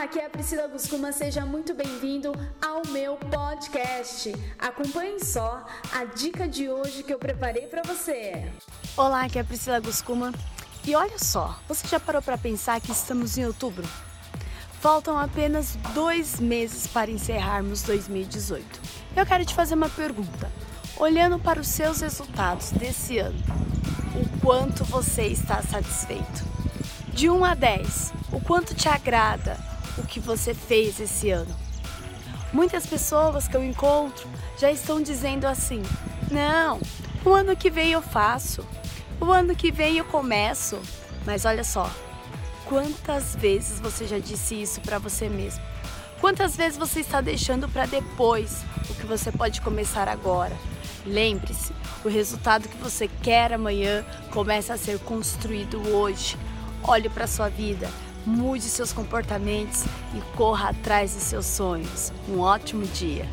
Aqui é a Priscila Guscuma, seja muito bem-vindo ao meu podcast. Acompanhe só a dica de hoje que eu preparei para você. Olá, aqui é a Priscila Guscuma. E olha só, você já parou para pensar que estamos em outubro? Faltam apenas dois meses para encerrarmos 2018. Eu quero te fazer uma pergunta. Olhando para os seus resultados desse ano, o quanto você está satisfeito? De 1 a 10, o quanto te agrada o que você fez esse ano? Muitas pessoas que eu encontro já estão dizendo assim: não, o ano que vem eu faço, o ano que vem eu começo. Mas olha só, quantas vezes você já disse isso para você mesmo? Quantas vezes você está deixando para depois o que você pode começar agora? Lembre-se, o resultado que você quer amanhã começa a ser construído hoje. Olhe para sua vida, mude seus comportamentos e corra atrás dos seus sonhos. Um ótimo dia!